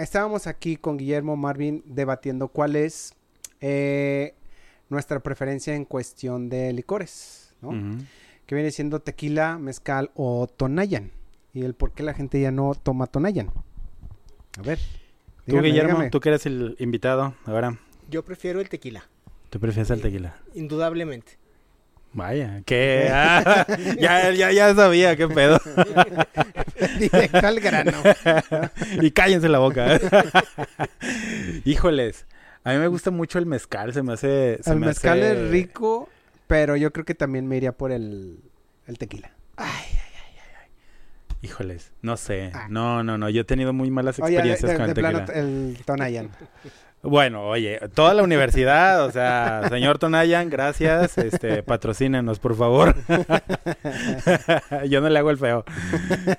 Estábamos aquí con Guillermo Marvin debatiendo cuál es eh, nuestra preferencia en cuestión de licores, ¿no? Que viene siendo tequila, mezcal o tonayan. Y el por qué la gente ya no toma tonayan. A ver. Tú, dígame, Guillermo, dígame. tú que eres el invitado, ahora, Yo prefiero el tequila, tú prefieres el tequila. indudablemente. Vaya, que ah, ya, ya, ya sabía qué pedo. Directo al grano. y cállense la boca. Híjoles, a mí me gusta mucho el mezcal, se me hace... se El me mezcal hace- es rico, pero yo creo que también me iría por el, el tequila. Híjoles, no sé. Ah. No, no, no, yo he tenido muy malas Oye, de, experiencias de- con de el tequila. plano el tonayan. Bueno, oye, toda la universidad, o sea, señor Tonayan, gracias, este, patrocínenos, por favor. Yo no le hago el feo.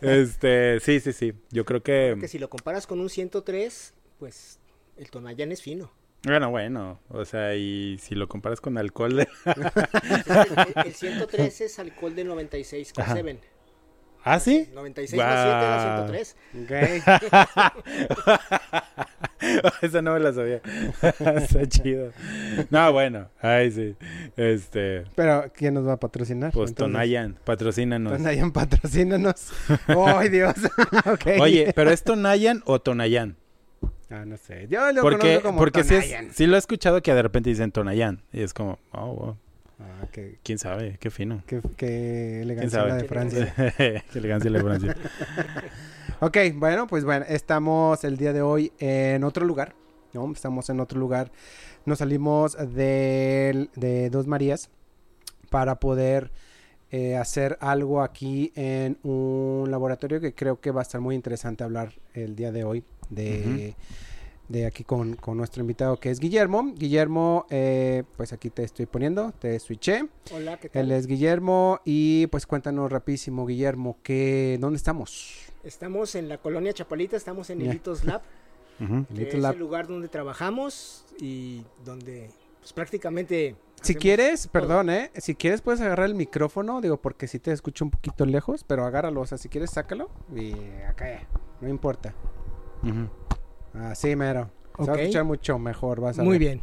Este, sí, sí, sí. Yo creo que, Que si lo comparas con un 103, pues el Tonayan es fino. bueno, bueno, o sea, y si lo comparas con alcohol de... El, el 103 es alcohol de 96 con Ajá. 7. ¿Ah, sí? 96 más 7 da Guau. 103. Ok. Esa no me la sabía. Está chido. No, bueno, ay, sí. Este, Pero, ¿quién nos va a patrocinar? pues Entonces, Tonayan, patrocínanos. Tonayan, patrocínanos. ¡Ay, Dios! ok. Oye, ¿pero es Tonayan o Tonayan? Ah, no sé. Yo lo Porque, conozco como porque sí, es- Tonayan. sí lo he escuchado que de repente dicen Tonayan. Y es como, oh, wow, Ah, qué, quién sabe, qué fino. qué, qué ¿Quién elegancia la de Francia. qué elegancia la de Francia. Ok, bueno, pues bueno, estamos el día de hoy en otro lugar, ¿no? Estamos en otro lugar. Nos salimos del- de Dos Marías para poder eh, hacer algo aquí en un laboratorio que creo que va a estar muy interesante hablar el día de hoy de, de aquí con, con nuestro invitado que es Guillermo. Guillermo, eh, pues aquí te estoy poniendo, te switché. Hola, ¿qué tal? Él es Guillermo y pues cuéntanos rapidísimo, Guillermo, que, ¿dónde estamos? Estamos en la colonia Chapalita, estamos en Ya. Hilitos Lab, que es Lab. el lugar donde trabajamos y donde pues, prácticamente... Si quieres, todo. perdón, ¿eh? Si quieres puedes agarrar el micrófono, digo, porque si te escucho un poquito lejos, pero agárralo, o sea, si quieres sácalo y acá, no importa. Ujú. Así mero. Se va a Ok. escuchar mucho mejor, vas a Muy ver. bien,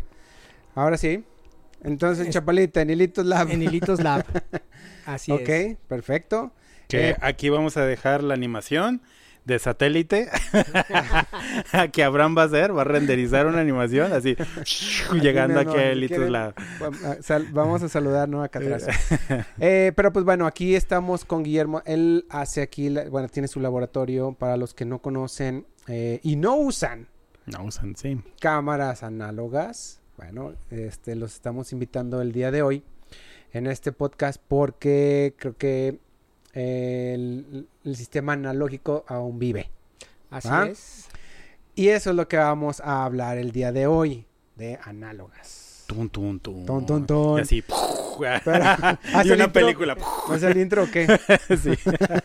Ahora sí. Entonces, Es- Chapalita, en Hilitos Lab. en Hilitos Lab. Así ok, es. perfecto. Que Eh, aquí vamos a dejar la animación de satélite que Abraham va a hacer, va a renderizar una animación así llegando no, aquí no, a si Litos quieren- la Vam- a- sal- Vamos a saludar, ¿no? Acá atrás. Eh, pero pues bueno, aquí estamos con Guillermo. Él hace aquí, la- bueno, tiene su laboratorio para los que no conocen eh, y no usan No usan, sí. cámaras análogas. Bueno, este, los estamos invitando el día de hoy en este podcast porque creo que el, el sistema analógico aún vive. Así Ah. es. Y eso es lo que vamos a hablar el día de hoy, de análogas. Tun, tun, tun. Ton, ton, ton. Y así. Pero, y ¿hace una película. ¿Es el intro o qué? sí.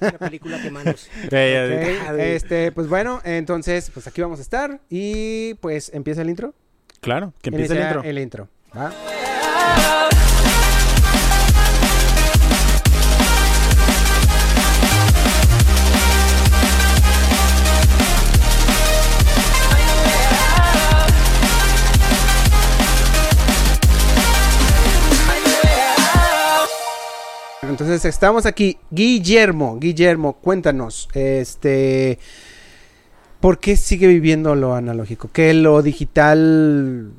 Una película que manos. Este, pues bueno, entonces, pues aquí vamos a estar y pues empieza el intro. Claro, que empiece el intro. El intro. ¿va? Entonces estamos aquí. Guillermo, Guillermo, cuéntanos, este, ¿por qué sigue viviendo lo analógico? ¿Que lo digital,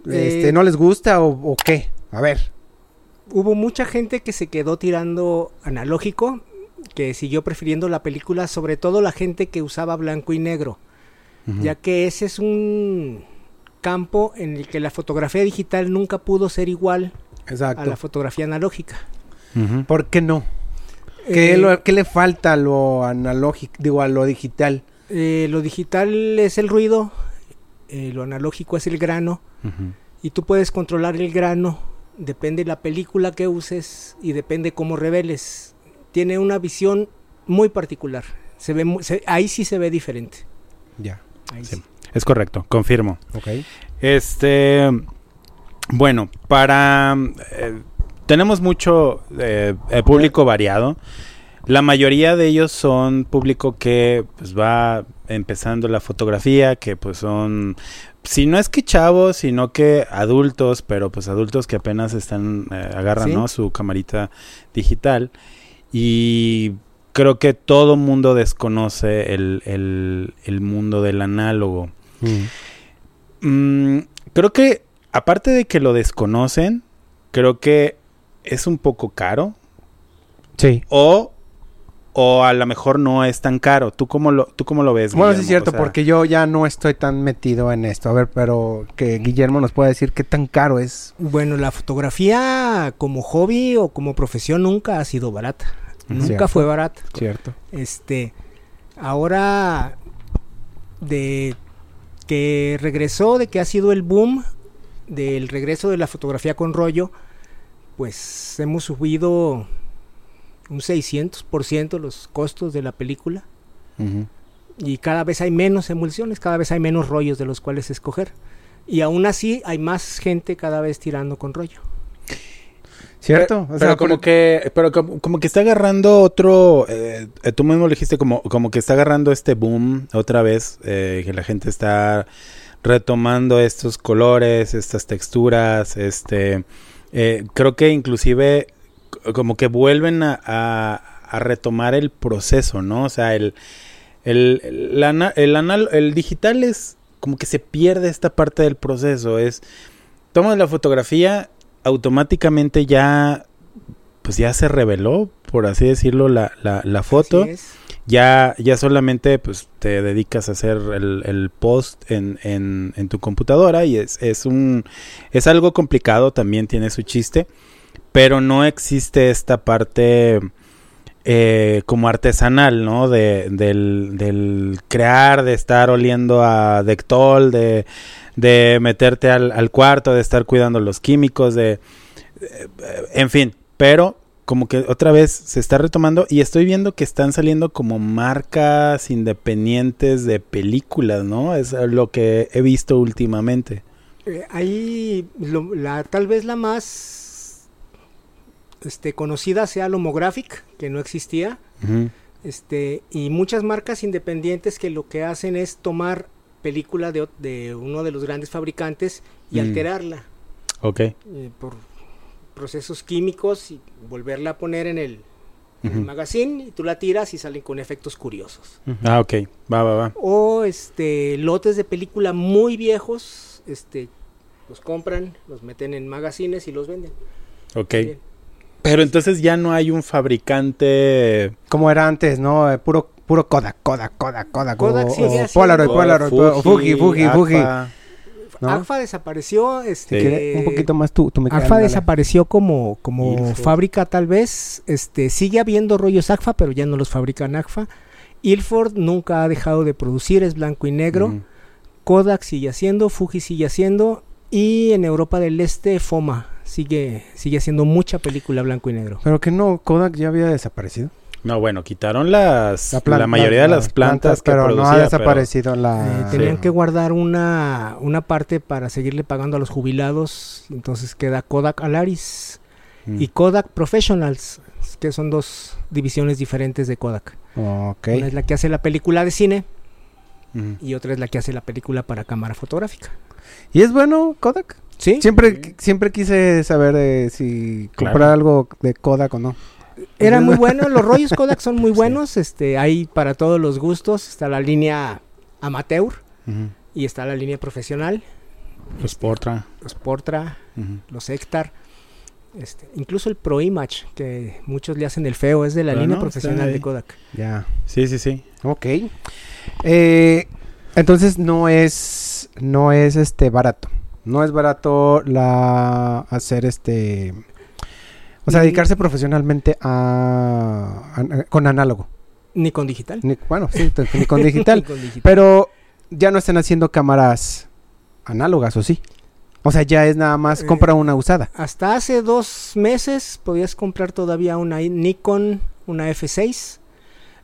este, Eh, no les gusta o, o qué? A ver. Hubo mucha gente que se quedó tirando analógico, que siguió prefiriendo la película, sobre todo la gente que usaba blanco y negro, ya que ese es un campo en el que la fotografía digital nunca pudo ser igual a la fotografía analógica. ¿Por qué no? ¿Qué, Eh, lo- qué le falta a lo analógico, digo, a lo digital? eh, lo digital es el ruido, eh, lo analógico es el grano, y tú puedes controlar el grano, depende de la película que uses y depende cómo reveles. Tiene una visión muy particular. Se ve se- ahí sí se ve diferente. Ya. Ahí Sí. sí. Es correcto, confirmo. Ok. Este, bueno, para eh, tenemos mucho eh, eh, público variado. La mayoría de ellos son público que pues, va empezando la fotografía, que pues son, si no es que chavos, sino que adultos, pero pues adultos que apenas están, eh, agarran, Sí. ¿no? Su camarita digital. Y creo que todo mundo desconoce el, el, el mundo del análogo. Mm, creo que, aparte de que lo desconocen, creo que es un poco caro. Sí. O, o a lo mejor no es tan caro. ¿Tú cómo lo, tú cómo lo ves? Bueno, sí es cierto, O sea, porque yo ya no estoy tan metido en esto. A ver, pero que Guillermo nos pueda decir qué tan caro es. Bueno, la fotografía como hobby o como profesión nunca ha sido barata. Nunca Cierto. fue barata. Cierto. Este, ahora de que regresó, de que ha sido el boom del regreso de la fotografía con rollo, pues hemos subido un 600% los costos de la película y cada vez hay menos emulsiones, cada vez hay menos rollos de los cuales escoger. Y aún así hay más gente cada vez tirando con rollo. ¿Cierto? Pero, O sea, pero como que, pero como, como que está agarrando otro, eh, eh, tú mismo lo dijiste, como, como que está agarrando este boom otra vez, eh, que la gente está retomando estos colores, estas texturas, este, eh, creo que inclusive como que vuelven a, a- a retomar el proceso, ¿no? O sea, el, el, el, el anal- el digital es como que se pierde esta parte del proceso, es, tomas la fotografía, automáticamente ya, pues ya se reveló, por así decirlo, la, la, la foto Así es. Ya, ya solamente pues te dedicas a hacer el, el post en, en, tu computadora y es, es un es algo complicado, también tiene su chiste, pero no existe esta parte eh, como artesanal, ¿no? De, del, del crear, de estar oliendo a Dectol, de, de meterte al, al cuarto, de estar cuidando los químicos, de... eh, en fin, pero como que otra vez se está retomando y estoy viendo que están saliendo como marcas independientes de películas, ¿no? Es lo que he visto últimamente. Eh, ahí lo- la, tal vez la más este, conocida sea Lomographic, que no existía. Este, y muchas marcas independientes que lo que hacen es tomar película de, de uno de los grandes fabricantes y Mm. alterarla Ok. eh, por procesos químicos y volverla a poner en el, en el Ujú. magazine y tú la tiras y salen con efectos curiosos. Ah, ok. Va, va, va. O este lotes de película muy viejos, este los compran, los meten en magazines y los venden. Ok. Bien. Pero entonces ya no hay un fabricante... Como era antes, ¿no? Eh, puro, puro Kodak, Kodak, Kodak, Kodak. Kodak o, sigue o Polaroid, Polaroid, o Fuji, Fuji, Fuji. ¿No? Agfa desapareció, este Sí. ¿Quiere Un poquito más tú, tú me Agfa desapareció como, como Ilford. fábrica tal vez. Este, sigue habiendo rollos Agfa, pero ya no los fabrican Agfa. Ilford nunca ha dejado de producir, es blanco y negro. Kodak sigue haciendo, Fuji sigue haciendo. Y en Europa del Este, Foma sigue, sigue haciendo mucha película blanco y negro. Pero que no, Kodak ya había desaparecido. No, bueno, quitaron las... La, mayoría de las plantas, que pero no ha pero- desaparecido Eh, la... tenían sí. que guardar una, una parte para seguirle pagando a los jubilados. Entonces queda Kodak Alaris Mm. y Kodak Professionals, que son dos divisiones diferentes de Kodak. Ok. Una es la que hace la película de cine y otra es la que hace la película para cámara fotográfica. ¿Y es bueno Kodak? ¿Sí? Siempre, siempre quise saber de si Claro. comprar algo de Kodak o no. Era muy bueno, los rollos Kodak son muy buenos, este, hay para todos los gustos, está la línea amateur y está la línea profesional, Los Portra. los Portra, los Hectar, este, incluso el Pro Image, que muchos le hacen el feo, es de la Pero línea no, profesional de Kodak. Ya. Sí, sí, sí. Ok. Eh, entonces no es, no es este barato. No es barato la hacer este, o sea, dedicarse profesionalmente a, a- con análogo. Ni con digital. Ni- bueno, sí, ni con digital. Ni con digital. Pero ya no están haciendo cámaras análogas, ¿o sí? O sea, ya es nada más Eh, compra una usada. Hasta hace dos meses podías comprar todavía una Nikon, una F6.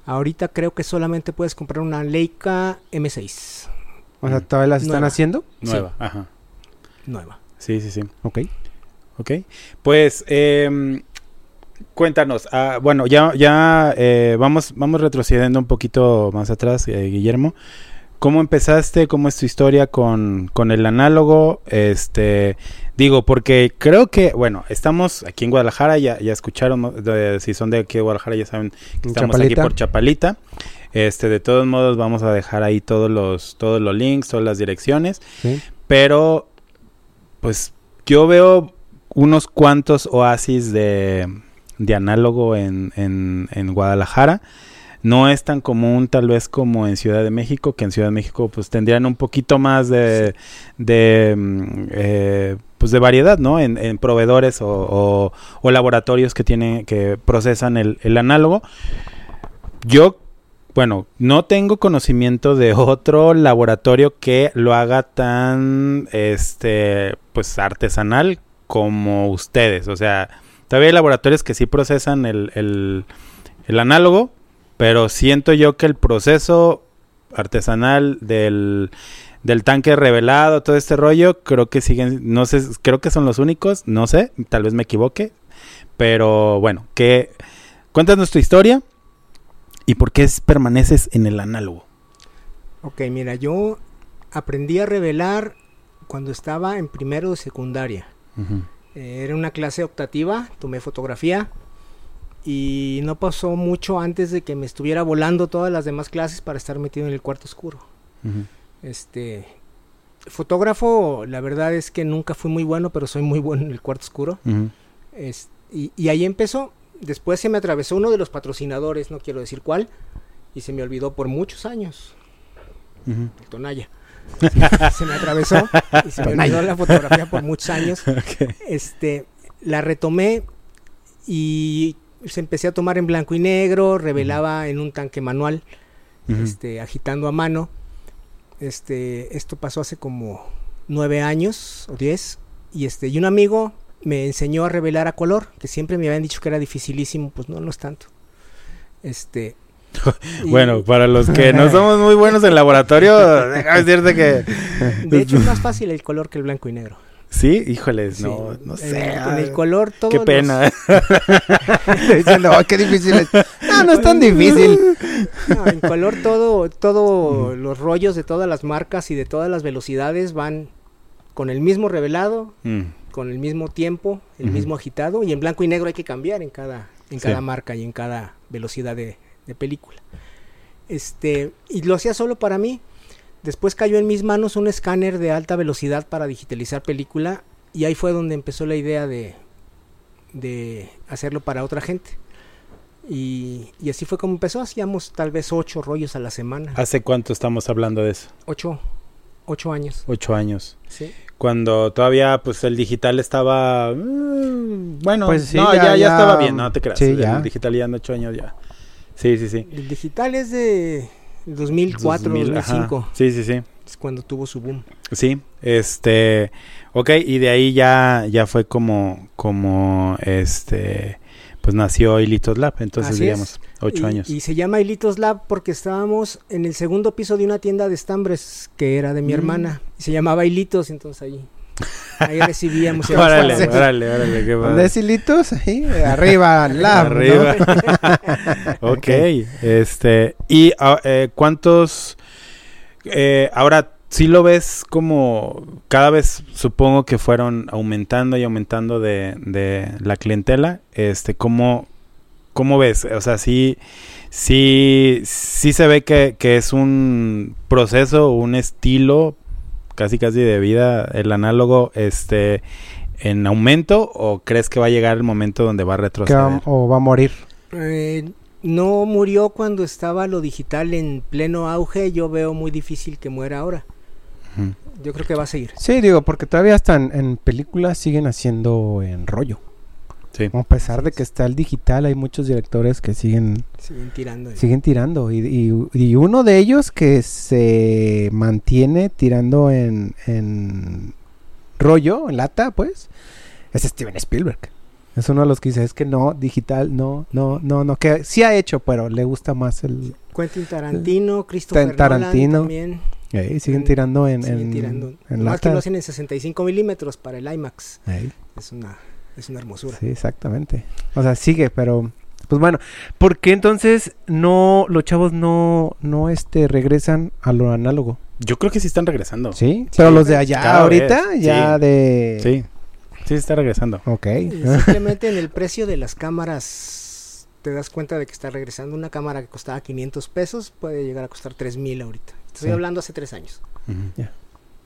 Ahorita creo que solamente puedes comprar una Leica M6 O sea, todavía las están Nueva. haciendo. Nueva. Ajá. nueva. Sí, sí, sí. Ok. Ok. Pues, eh, Cuéntanos, ah, bueno, ya, ya eh, vamos, vamos retrocediendo un poquito más atrás, eh, Guillermo. ¿Cómo empezaste? ¿Cómo es tu historia con, con el análogo? Este, digo, porque creo que, bueno, estamos aquí en Guadalajara, ya, ya escucharon, si son de aquí de Guadalajara ya saben que estamos Chapalita. aquí por Chapalita. Este, de todos modos vamos a dejar ahí todos los, todos los links, todas las direcciones. Sí. Pero, pues, yo veo unos cuantos oasis de, de análogo en, en, en Guadalajara. No es tan común tal vez como en Ciudad de México, que en Ciudad de México pues tendrían un poquito más de, de, mm, eh, pues de variedad, ¿no? En, en proveedores o, o- o laboratorios que tienen, que procesan el, el análogo. Yo, bueno, no tengo conocimiento de otro laboratorio que lo haga tan, este, pues artesanal como ustedes. O sea, todavía hay laboratorios que sí procesan el, el, el análogo, pero siento yo que el proceso artesanal del, del tanque revelado, todo este rollo, creo que siguen, no sé, creo que son los únicos, no sé, tal vez me equivoque, pero bueno, que cuéntanos tu historia y por qué es- permaneces en el análogo. Ok, mira, yo aprendí a revelar cuando estaba en primero de secundaria. Eh, Era una clase optativa, tomé fotografía y no pasó mucho antes de que me estuviera volando todas las demás clases para estar metido en el cuarto oscuro. Este fotógrafo, la verdad es que nunca fui muy bueno, pero soy muy bueno en el cuarto oscuro. Es- y, y ahí empezó. Después se me atravesó uno de los patrocinadores, no quiero decir cuál, y se me olvidó por muchos años. El Tonaya. se me atravesó y se me olvidó la fotografía por muchos años. Este, la retomé y se empecé a tomar en blanco y negro, revelaba en un tanque manual, este, agitando a mano. Este, esto pasó hace como nueve años o diez. Y este, y un amigo me enseñó a revelar a color, que siempre me habían dicho que era dificilísimo, pues no, no es tanto. Este. Bueno, para los que no somos muy buenos en laboratorio, déjame decirte que... de hecho es más fácil el color que el blanco y negro. Sí, híjoles, Sí, no, no sé. En el color todo. Qué pena. Diciendo, "Ay, qué difícil es. No, no es tan difícil. No, en color todo, todo los rollos de todas las marcas y de todas las velocidades van con el mismo revelado, Mm, con el mismo tiempo, el mismo agitado y en blanco y negro hay que cambiar en cada, en Sí. cada marca y en cada velocidad de, de película. Este, y lo hacía solo para mí. Después cayó en mis manos un escáner de alta velocidad para digitalizar película y ahí fue donde empezó la idea de, de hacerlo para otra gente. Y, y así fue como empezó. Hacíamos tal vez ocho rollos a la semana. ¿Hace cuánto estamos hablando de eso? Ocho, ocho años. Ocho años. Sí. Cuando todavía, pues, el digital estaba... mm, bueno, Pues sí, no, ya- ya, ya, ya- estaba bien, no te creas. sí, el ya. digital ya en ocho años ya. Sí, sí, sí. El digital es de 2004, 2000, ajá. 2005. Sí, sí, sí. Es cuando tuvo su boom. Sí, este, ok, y de ahí ya, ya fue como, como, este, pues nació Hilitos Lab, entonces Así digamos, ocho y, años. Y se llama Hilitos Lab porque estábamos en el segundo piso de una tienda de estambres que era de mi Mm. hermana. Y se llamaba Hilitos, entonces ahí, ahí recibíamos. órale, órale, órale, qué ¿Dónde padre. es hilitos? Ahí, arriba, lab, ¿no? Arriba. ok, este, y ah, eh, cuántos, eh, ahora, si lo ves como cada vez supongo que fueron aumentando y aumentando de, de la clientela, este, ¿cómo, cómo ves? O sea, sí, sí, sí se ve que, que es un proceso, un estilo casi casi de vida, el análogo, este, en aumento o crees que va a llegar el momento donde va a retroceder? va- o va a morir. Eh, no murió cuando estaba lo digital en pleno auge. Yo veo muy difícil que muera ahora. Yo creo que va a seguir. Sí, digo, porque todavía están en películas siguen haciendo en rollo. Sí. A pesar de que está el digital, hay muchos directores que siguen Siguen tirando. siguen tirando. Y, y- y uno de ellos que se mantiene tirando en, en rollo, en lata, pues, es Steven Spielberg. Es uno de los que dice, es que no, digital, no, no, no, no, que sí ha hecho, pero le gusta más el... Quentin Tarantino, Christopher Tarantino. Nolan también. eh, siguen En- tirando en, siguen en, tirando. en Nomás que lata. lo hacen en 65 milímetros para el IMAX. Es una, Es una hermosura. Sí, exactamente. O sea, sigue, pero pues bueno, ¿por qué entonces no los chavos no no este regresan a lo análogo? Yo creo que sí están regresando. Sí, pero los de allá ahorita vez, ya sí. de Sí, sí está regresando. Ok. Y Simplemente en el precio de las cámaras te das cuenta de que está regresando. Una cámara que costaba 500 pesos puede llegar a costar 3000 ahorita. Estoy Sí. hablando hace tres años.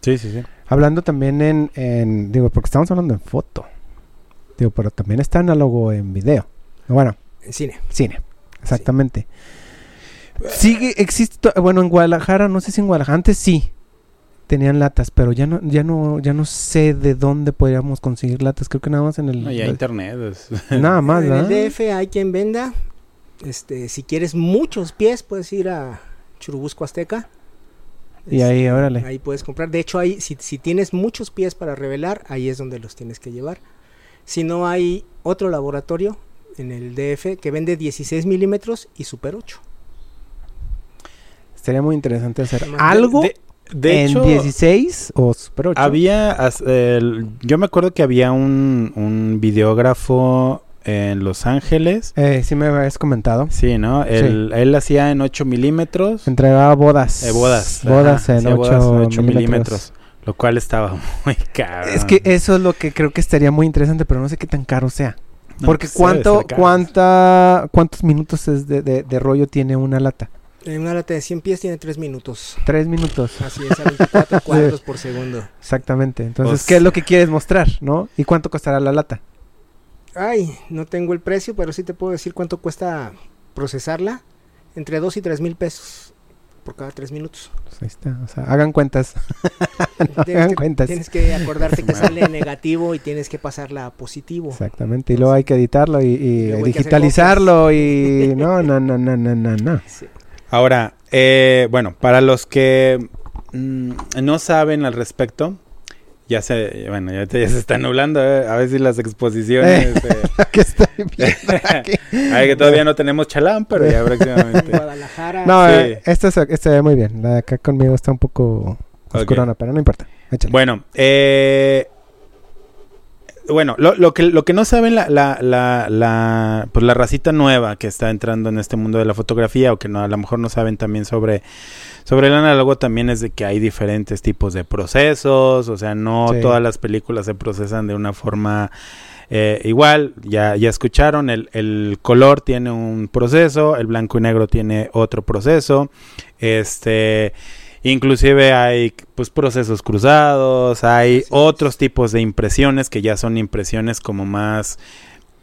Sí, sí, sí. Hablando también en, en digo, porque estamos hablando en foto. Digo, pero también está análogo en video. Bueno, En cine. cine. Exactamente. Sigue, existe, bueno, en Guadalajara, no sé si en Guadalajara, antes sí tenían latas, pero ya no, ya no, ya no sé de dónde podríamos conseguir latas. Creo que nada más en el, No, ya internet. es- nada más, en el ¿verdad? DF hay quien venda. Este, si quieres muchos pies, puedes ir a Churubusco Azteca. Y ahí, Este, órale. Ahí puedes comprar. De hecho, ahí, si, si tienes muchos pies para revelar, ahí es donde los tienes que llevar. Si no, hay otro laboratorio en el DF que vende 16 milímetros y Super 8. Sería muy interesante hacer De- algo De, de en hecho, 16 o Super 8. había. yo me acuerdo que había un, un videógrafo en Los Ángeles. Eh, sí me habías comentado. Sí, ¿no? Él, él hacía en 8 milímetros. Entregaba bodas. Eh, bodas. Bodas ajá, en hacía 8, bodas en ocho milímetros. milímetros. Lo cual estaba muy caro. Es que eso es lo que creo que estaría muy interesante, pero no sé qué tan caro sea. No, Porque pues, cuánto, cuánta, cuántos minutos es de, de- de rollo tiene una lata. En una lata de 100 pies tiene 3 minutos. Tres minutos. Así es, a 24 cuadros por segundo. Exactamente. Entonces, Pues- ¿qué es lo que quieres mostrar, no? ¿Y cuánto costará la lata? Ay, no tengo el precio, pero sí te puedo decir cuánto cuesta procesarla. Entre 2 y 3 mil pesos por cada 3 minutos. Pues ahí está. O sea, hagan cuentas. No hagan que, cuentas. tienes que acordarte que sale negativo y tienes que pasarla a positivo. Exactamente. Y luego hay que editarlo y, digitalizarlo y... No, no, no, no, no, no, no. Sí. Ahora, eh, bueno, para los que mm, no saben al respecto, ya se, bueno, ya, se está nublando, eh, a ver si las exposiciones, eh, que estoy viendo aquí. ay, que todavía no tenemos chalán, pero ya En próximamente. Guadalajara. No, Sí. eh, esta se, ve muy bien. La de acá conmigo está un poco oscurona, pero no importa. Échale. Bueno, eh, bueno, lo, lo que, lo que no saben la, la, la, la, pues la racita nueva que está entrando en este mundo de la fotografía o que no, a lo mejor no saben también sobre, sobre el análogo también es de que hay diferentes tipos de procesos, o sea, no Sí. todas las películas se procesan de una forma eh, igual, ya, ya escucharon, el, el color tiene un proceso, el blanco y negro tiene otro proceso, este... Inclusive hay pues procesos cruzados, hay otros tipos de impresiones que ya son impresiones como más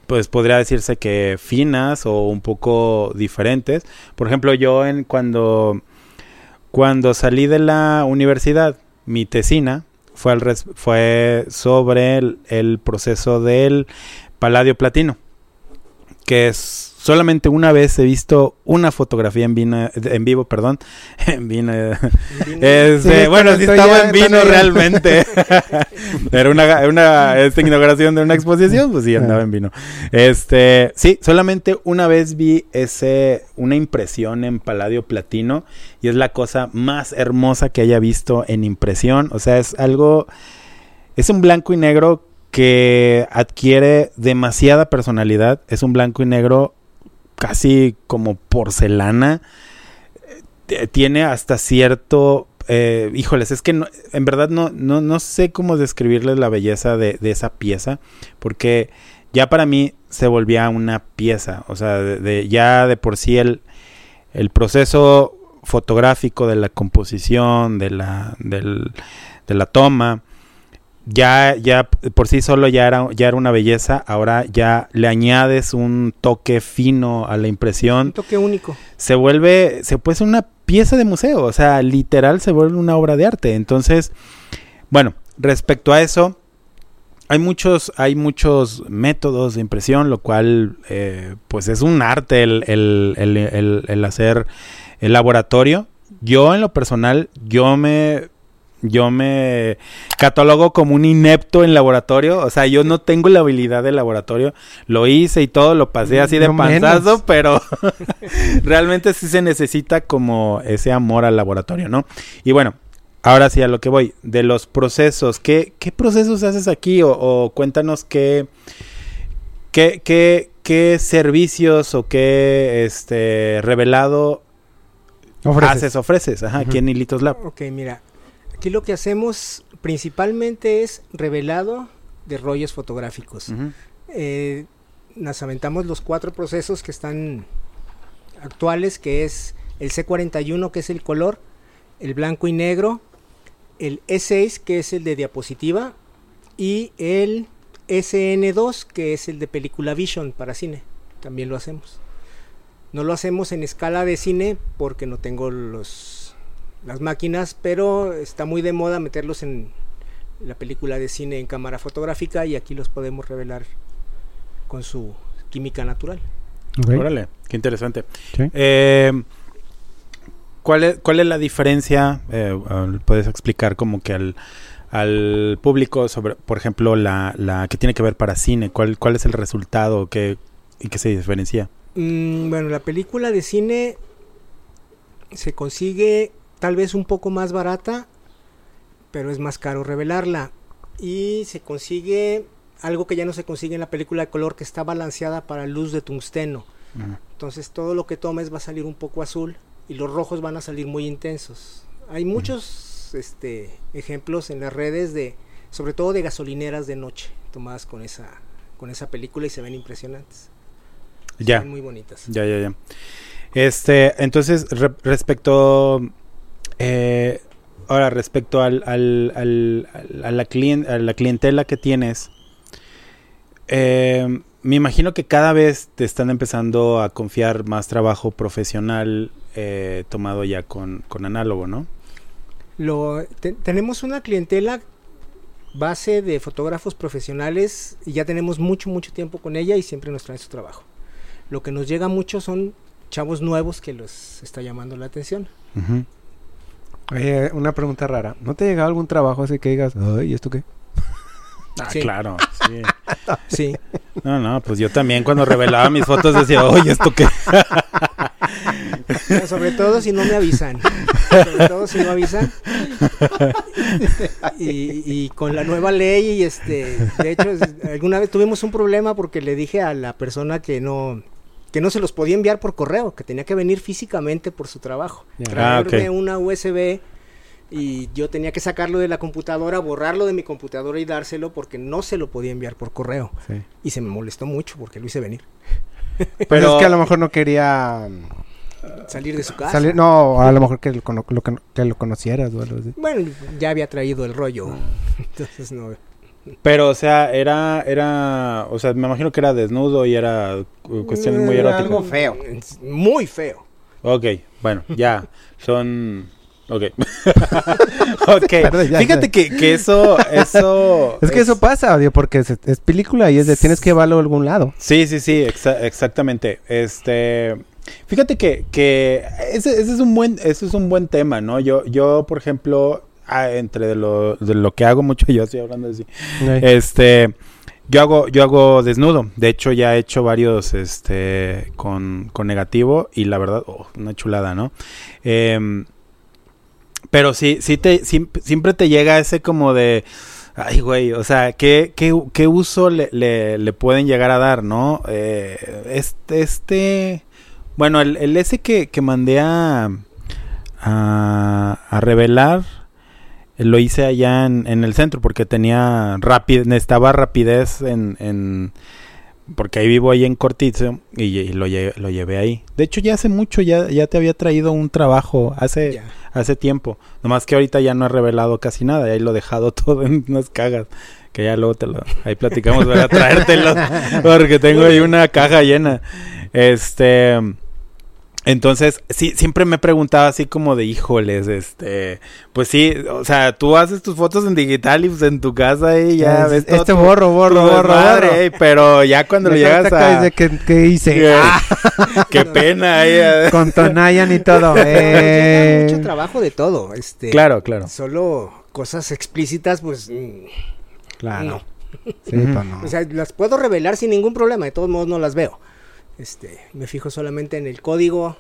pues podría decirse que finas o un poco diferentes. Por ejemplo, yo en cuando cuando salí de la universidad, mi tesina fue al res- sobre el, el proceso del paladio platino, que es solamente una vez he visto una fotografía en vino, en vivo, perdón, en vino, este, Sí, bueno, sí estaba ya- en vino realmente. Era una, una esta inauguración de una exposición, pues sí, andaba en vino. Este, sí, solamente una vez vi ese, una impresión en Paladio Platino y es la cosa más hermosa que haya visto en impresión. O sea, es algo, es un blanco y negro que adquiere demasiada personalidad. Es un blanco y negro casi como porcelana. Eh, Tiene hasta cierto eh, híjoles, es que no- en verdad no, no, no sé cómo describirles la belleza de, de esa pieza, porque ya para mí se volvía una pieza, o sea, de, ya de por sí el, el proceso fotográfico de la composición, de la, del- de la toma, ya, ya por sí solo ya era, ya era una belleza, ahora ya le añades un toque fino a la Un impresión, toque único. se vuelve, se puede ser una pieza de museo, o sea, literal se vuelve una obra de arte. Entonces, bueno, respecto a eso, hay muchos, hay muchos métodos de impresión, lo cual, eh, pues es un arte el, el- el hacer el laboratorio. Yo, en lo personal, yo me, yo me catalogo como un inepto en laboratorio, o sea, yo no tengo la habilidad de laboratorio, lo hice y todo, lo pasé así de No panzazo, menos. pero realmente sí se necesita como ese amor al laboratorio, ¿no? Y bueno, ahora sí a lo que voy, de los procesos, ¿qué, qué procesos haces aquí? O, o cuéntanos qué, ¿qué, qué, qué servicios o qué este revelado Ofreces. haces, ofreces? Ajá, aquí en Hilitos Lab. Ok, mira, aquí lo que hacemos principalmente es revelado de rollos fotográficos. Eh, nos aventamos los cuatro procesos que están actuales, que es el C41, que es el color, el blanco y negro, el E6, que es el de diapositiva, y el SN2, que es el de película Vision para cine. También lo hacemos. No lo hacemos en escala de cine porque no tengo los, las máquinas, pero está muy de moda meterlos en la película de cine en cámara fotográfica y aquí los podemos revelar con su química natural. Ok. Órale, qué interesante. Sí. Eh, ¿cuál, es, ¿Cuál es la diferencia? eh, ¿Puedes explicar como que al, al público sobre, por ejemplo, la, la que tiene que ver para cine? ¿Cuál, cuál es el resultado que, y qué se diferencia? Mm, bueno, la película de cine se consigue tal vez un poco más barata, pero es más caro revelarla. Y se consigue algo que ya no se consigue en la película de color, que está balanceada para luz de tungsteno. Entonces todo lo que tomes va a salir un poco azul y los rojos van a salir muy intensos. Hay muchos este, ejemplos en las redes de, sobre todo de gasolineras de noche, tomadas con esa, con esa película y se ven impresionantes. Se Ya. ven muy bonitas. Ya, ya, ya. Este, entonces, re- respecto. Eh, ahora, respecto al, al- al- a, la clien- a la clientela que tienes, eh, me imagino que cada vez te están empezando a confiar más trabajo profesional eh, tomado ya con, con análogo, ¿no? Lo, te- tenemos una clientela base de fotógrafos profesionales y ya tenemos mucho, mucho tiempo con ella y siempre nos traen su trabajo. Lo que nos llega mucho son chavos nuevos que los está llamando la atención. Ujú. Oye, una pregunta rara. ¿No te ha llegado algún trabajo así que digas, ay, ¿esto qué? Ah, Sí. claro, sí. Sí, No, no, pues yo también cuando revelaba mis fotos decía, oye, ¿esto qué? Pero sobre todo si no me avisan. Sobre todo si no avisan. Y, y con la nueva ley, y este, de hecho, alguna vez tuvimos un problema porque le dije a la persona que no que no se los podía enviar por correo, que tenía que venir físicamente por su trabajo. Ah, Traerme una USB y yo tenía que sacarlo de la computadora, borrarlo de mi computadora y dárselo porque no se lo podía enviar por correo. Sí. Y se me molestó mucho porque lo hice venir. Pero es que a lo mejor no quería Salir de su casa. salir. No, a lo mejor que lo, lo que, que lo conocieras o algo así. Bueno, ya había traído el rollo. Entonces no. Pero, o sea, era, era, o sea, me imagino que era desnudo y era cuestiones muy Era eróticas. algo feo. Muy feo. Ok, bueno, ya, son, ok. ok, fíjate que, que eso, eso... Es que eso pasa, digo, porque es, es película y es de tienes que llevarlo a algún lado. Sí, sí, sí, exa- exactamente. Este, fíjate que, que ese, ese es un buen, ese es un buen tema, ¿no? Yo, yo, por ejemplo, ah, entre de lo, de lo que hago mucho, yo estoy hablando así. Este, yo hago, yo hago desnudo. De hecho, ya he hecho varios, este, con, con negativo y la verdad, oh, una chulada, ¿no? Em, pero sí, sí te, siempre te llega ese como de, ay, güey, o sea, ¿qué, qué, qué uso le, le, le pueden llegar a dar, no? Eh, este, este, bueno, el, el ese que, que mandé a, a, a revelar, lo hice allá en, en el centro porque tenía necesitaba rapidez en, en porque ahí vivo ahí en Cortizo y, y lo, lle- lo llevé ahí. De hecho ya hace mucho ya, ya te había traído un trabajo hace hace tiempo. Nomás que ahorita ya no he revelado casi nada, y ahí lo he dejado todo en unas cajas. Que ya luego te lo, ahí platicamos, voy a traértelo, porque tengo ahí una caja llena. Este, entonces, sí, siempre me he preguntado así como de, híjoles, este, pues sí, o sea, tú haces tus fotos en digital y pues en tu casa y ya Es- ves todo este tu- borro, borro, borro, ey, pero ya cuando Me llegas a... que dice que, que hice. Ah, qué pena eh. con Tonayan y todo. Eh. mucho trabajo de todo. Este, Claro, claro. Solo cosas explícitas, pues. mm, Claro. No. Sí, Ujú. pues no. O sea, las puedo revelar sin ningún problema. De todos modos, no las veo. Este, me fijo solamente en el código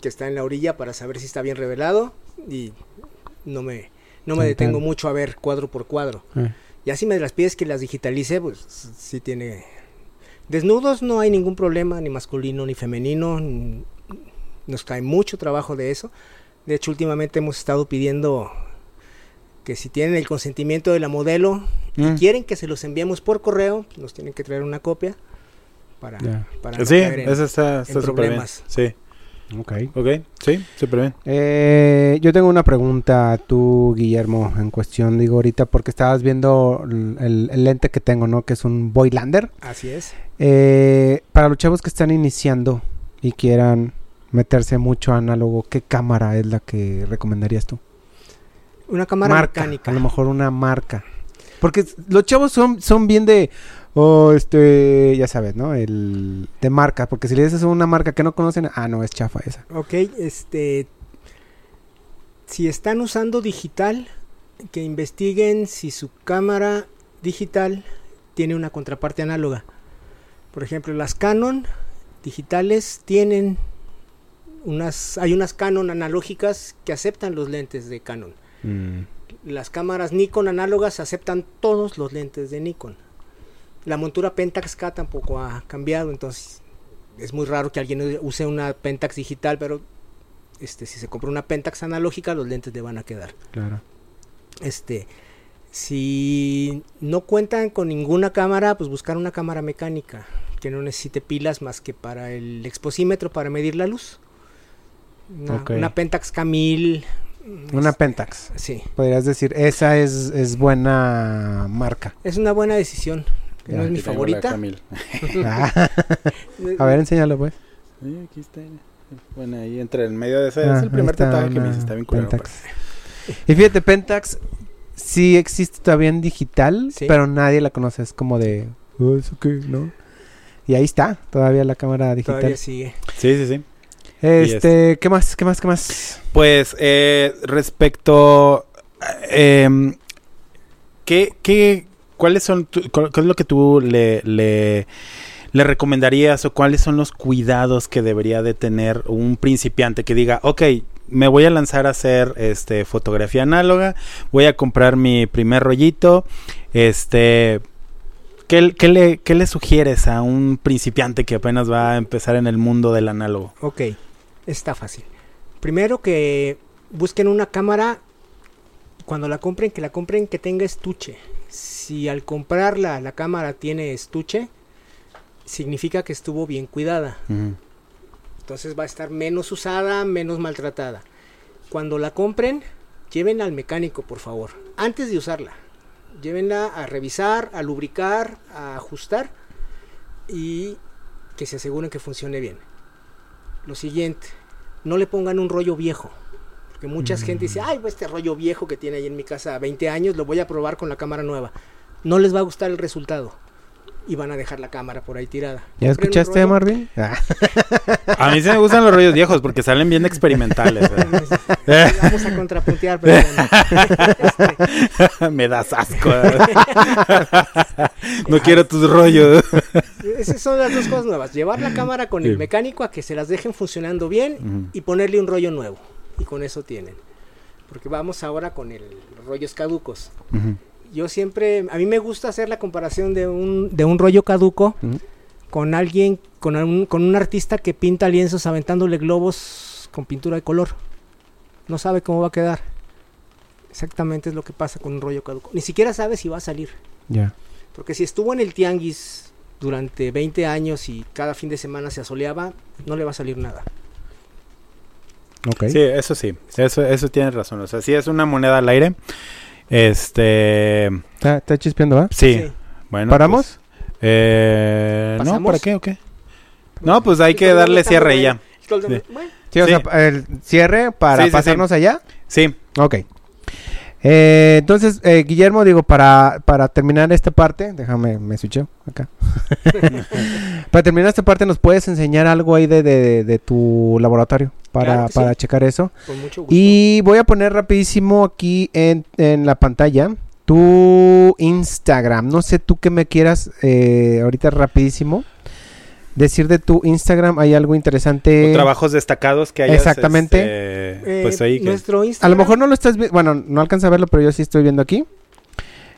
que está en la orilla para saber si está bien revelado. Y no me, no me detengo mucho a ver cuadro por cuadro. Eh. Ya si me las pides que las digitalice, pues sí tiene. Desnudos no hay ningún problema, ni masculino ni femenino. n- Nos cae mucho trabajo de eso. De hecho, últimamente hemos estado pidiendo que si tienen el consentimiento de la modelo Mm. quieren que se los enviemos por correo, nos tienen que traer una copia para, Ya. para no Sí, caer en- eso está, está en súper bien. problemas. Sí, Ok. ok, sí, súper bien. Eh, yo tengo una pregunta, tú, Guillermo, en cuestión, digo ahorita, porque estabas viendo el, lente que tengo, ¿no? Que es un Boylander. Así es. Eh, para los chavos que están iniciando y quieran meterse mucho a análogo, ¿qué cámara es la que recomendarías tú? Una cámara marca, mecánica. a lo mejor una marca. Porque los chavos son, son bien de, oh, este, ya sabes, ¿no? El de marca, porque si le dices una marca que no conocen, ah, no, es chafa esa. Ok, este. Si están usando digital, que investiguen si su cámara digital tiene una contraparte análoga. Por ejemplo, las Canon digitales tienen unas. Hay unas Canon analógicas que aceptan los lentes de Canon. Las cámaras Nikon análogas aceptan todos los lentes de Nikon. La montura Pentax K tampoco ha cambiado, entonces es muy raro que alguien use una Pentax digital, pero este si se compra una Pentax analógica los lentes le van a quedar. Claro. Este si no cuentan con ninguna cámara, pues buscar una cámara mecánica que no necesite pilas más que para el exposímetro para medir la luz. Una, Ok. una Pentax K1000 Una este, Pentax. Sí, Podrías decir, esa es, es buena marca. es una buena decisión. No es mi la favorita. Camil. Ah, a ver, enséñalo pues. Sí, aquí está. Bueno, ahí entre el medio de ese Ah, es el primer tatuaje que me hice. Está bien. Pentax. Y fíjate, Pentax sí existe todavía en digital, Sí. pero nadie la conoce. Es como de, "Oh, ¿eso qué? ¿No? Y ahí está, todavía la cámara digital. Todavía sigue. Sí, sí, sí. Este, ¿qué más? ¿Qué más? ¿Qué más? Pues eh, respecto, eh, ¿qué, qué, cuáles son, tu- cu- qué es lo que tú le, le, recomendarías o cuáles son los cuidados que debería de tener un principiante que diga, ok, me voy a lanzar a hacer este fotografía análoga, voy a comprar mi primer rollito, este, ¿qué, qué le, qué le sugieres a un principiante que apenas va a empezar en el mundo del análogo? Ok, está fácil. Primero que busquen una cámara, cuando la compren, que la compren que tenga estuche. Si al comprarla la cámara tiene estuche, significa que estuvo bien cuidada. Entonces va a estar menos usada, menos maltratada. Cuando la compren, llévenla al mecánico, por favor, antes de usarla. Llévenla a revisar, a lubricar, a ajustar y que se aseguren que funcione bien. Lo siguiente, no le pongan un rollo viejo. Porque mucha gente dice, ay, pues este rollo viejo que tiene ahí en mi casa 20 años, lo voy a probar con la cámara nueva. No les va a gustar el resultado. Y van a dejar la cámara por ahí tirada. ¿Ya escuchaste, Marvin? Ah, A mí sí me gustan los rollos viejos porque salen bien experimentales. ¿eh? Vamos a contrapuntear, pero bueno. Este, me das asco. no quiero tus rollos. esas son las dos cosas nuevas. Llevar la cámara con Sí. el mecánico a que se las dejen funcionando bien y ponerle un rollo nuevo. Y con eso tienen. Porque vamos ahora con el, los rollos caducos. Yo siempre, a mí me gusta hacer la comparación de un, de un rollo caduco con alguien, con un, con un artista que pinta lienzos aventándole globos con pintura de color. No sabe cómo va a quedar. Exactamente es lo que pasa con un rollo caduco. Ni siquiera sabe si va a salir. ya. Porque si estuvo en el tianguis durante 20 años y cada fin de semana se asoleaba, no le va a salir nada. Sí, eso sí. Eso, eso tienes razón. O sea, sí es una moneda al aire. Este. Está, está chispeando, ¿va? Sí. Sí. Bueno. ¿Paramos? pues, eh, no. ¿para qué o qué? No, pues hay que darle cierre y ya. Bueno, Sí, o Sí. sea, el cierre para Sí, sí, sí. pasarnos allá. Sí. Ok. Eh, entonces, eh, Guillermo, digo, para, para terminar esta parte, déjame, me switcheo acá. para terminar esta parte, ¿nos puedes enseñar algo ahí de, de- de tu laboratorio para, Claro para sí. checar eso? con mucho gusto. Y voy a poner rapidísimo aquí en, en la pantalla tu Instagram. No sé tú qué me quieras eh, ahorita rapidísimo decir de tu Instagram. Hay algo interesante. O trabajos destacados que hayas. Exactamente. este, Eh, pues ahí. que- nuestro A Instagram, lo mejor no lo estás viendo, bueno, no alcanza a verlo, pero yo sí estoy viendo aquí.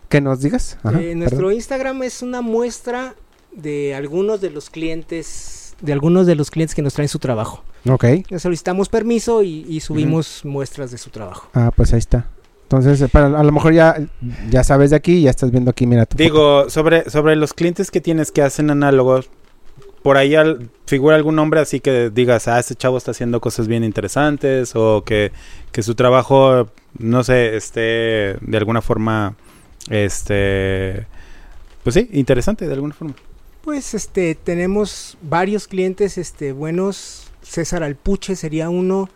Que nos digas. Ajá, eh, nuestro perdón. Instagram es una muestra de algunos de los clientes, de algunos de los clientes que nos traen su trabajo. Ok. Le solicitamos permiso y, y subimos muestras de su trabajo. Ah, pues ahí está. Entonces, eh, para, a lo mejor ya, ya sabes de aquí, ya estás viendo aquí, mira tu foto. Digo, sobre, sobre los clientes que tienes que hacen análogos, por ahí al- figura algún nombre así que digas, ah, este chavo está haciendo cosas bien interesantes o que, que su trabajo, no sé, esté de alguna forma, este, pues sí, interesante de alguna forma. Pues este tenemos varios clientes este buenos. César Alpuche sería uno.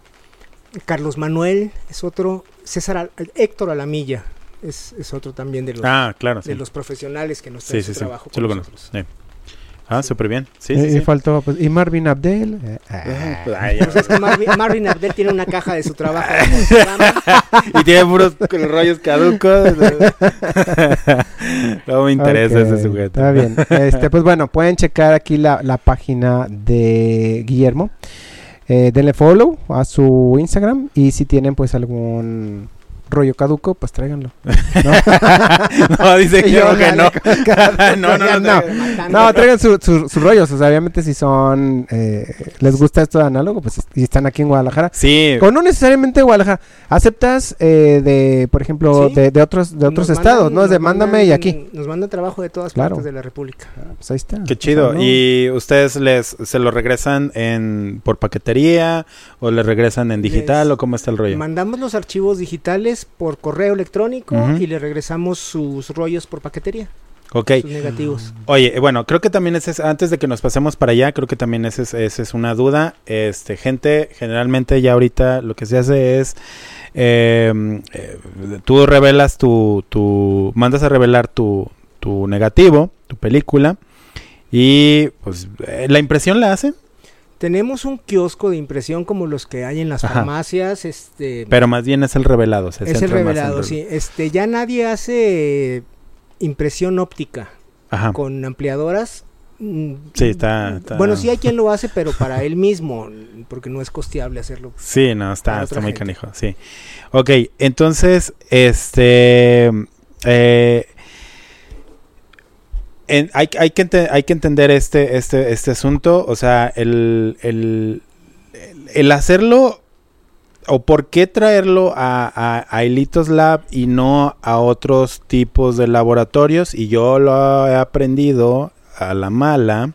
Carlos Manuel es otro. César Al- Héctor Alamilla es, es otro también de los, Ah, claro, sí. de los profesionales que nos traen sí, su sí. trabajo. Sí con nosotros. Ah, Sí. súper bien. Sí, y, sí, y sí. faltó, pues, y Marvin Abdel. eh, ah. Pues, ay, ya. Pues es que Marvin, Marvin Abdel tiene una caja de su trabajo. en el programa. y tiene puros con rollos caducos. no me interesa ese sujeto. Está bien. Este, pues bueno, pueden checar aquí la, la página de Guillermo. Eh, denle follow a su Instagram y si tienen pues algún rollo caduco, pues tráiganlo. no, dice que, Y yo, que no. no, no, no, no. No, traigan su- su- sus rollos. O sea, obviamente si son... eh, les gusta esto de análogo, pues y están aquí en Guadalajara. Sí, O no necesariamente Guadalajara. ¿Aceptas eh, de, por ejemplo, Sí. de, de otros de otros Nos estados? mandan- ¿No? Es de mándame mandan- y aquí. Nos mandan trabajo de todas Claro. partes de la República. Ah, Pues ahí está. qué O chido. sea, ¿no? ¿Y ustedes les se lo regresan en por paquetería o les regresan en digital Les o cómo está el rollo? Mandamos los archivos digitales por correo electrónico y le regresamos sus rollos por paquetería, Ok. sus negativos. Oye, eh, bueno, creo que también ese es, antes de que nos pasemos para allá, creo que también esa es, esa es una duda. Este, gente, generalmente ya ahorita lo que se hace es, eh, eh, tú revelas tu, tu, mandas a revelar tu, tu negativo, tu película, y pues eh, la impresión la hacen, Tenemos un kiosco de impresión como los que hay en las Ajá. farmacias, este pero más bien es el revelado. se es el en revelado, el- sí. Este ya nadie hace impresión óptica Ajá. con ampliadoras. Mm, Sí, está- está- Bueno, sí hay quien lo hace, pero para él mismo, porque no es costeable hacerlo. Sí, no, está, está muy gente. canijo, sí. Ok, entonces, este... eh, en- hay, hay, que hay que entender este, este, este asunto, o sea, el, el, el- el hacerlo o por qué traerlo a, a, a Elitos Lab y no a otros tipos de laboratorios, y yo lo he aprendido a la mala,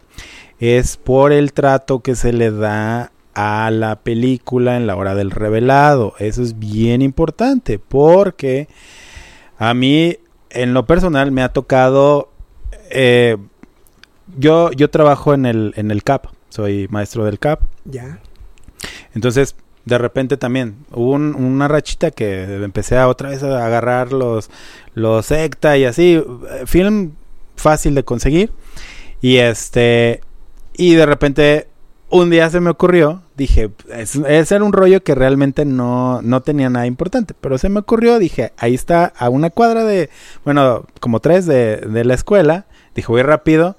es por el trato que se le da a la película en la hora del revelado. Eso es bien importante porque a mí en lo personal me ha tocado... eh, yo, yo trabajo en el, en el CAP, soy maestro del CAP. Ya. Entonces, de repente también hubo un- una rachita que empecé a otra vez a agarrar los, los secta y así. Film fácil de conseguir. Y este. Y de repente, un día se me ocurrió. Dije, es, ese era un rollo que realmente no, no tenía nada importante. Pero se me ocurrió, dije, ahí está, a una cuadra de. Bueno, como tres de, de la escuela. Dije, voy rápido.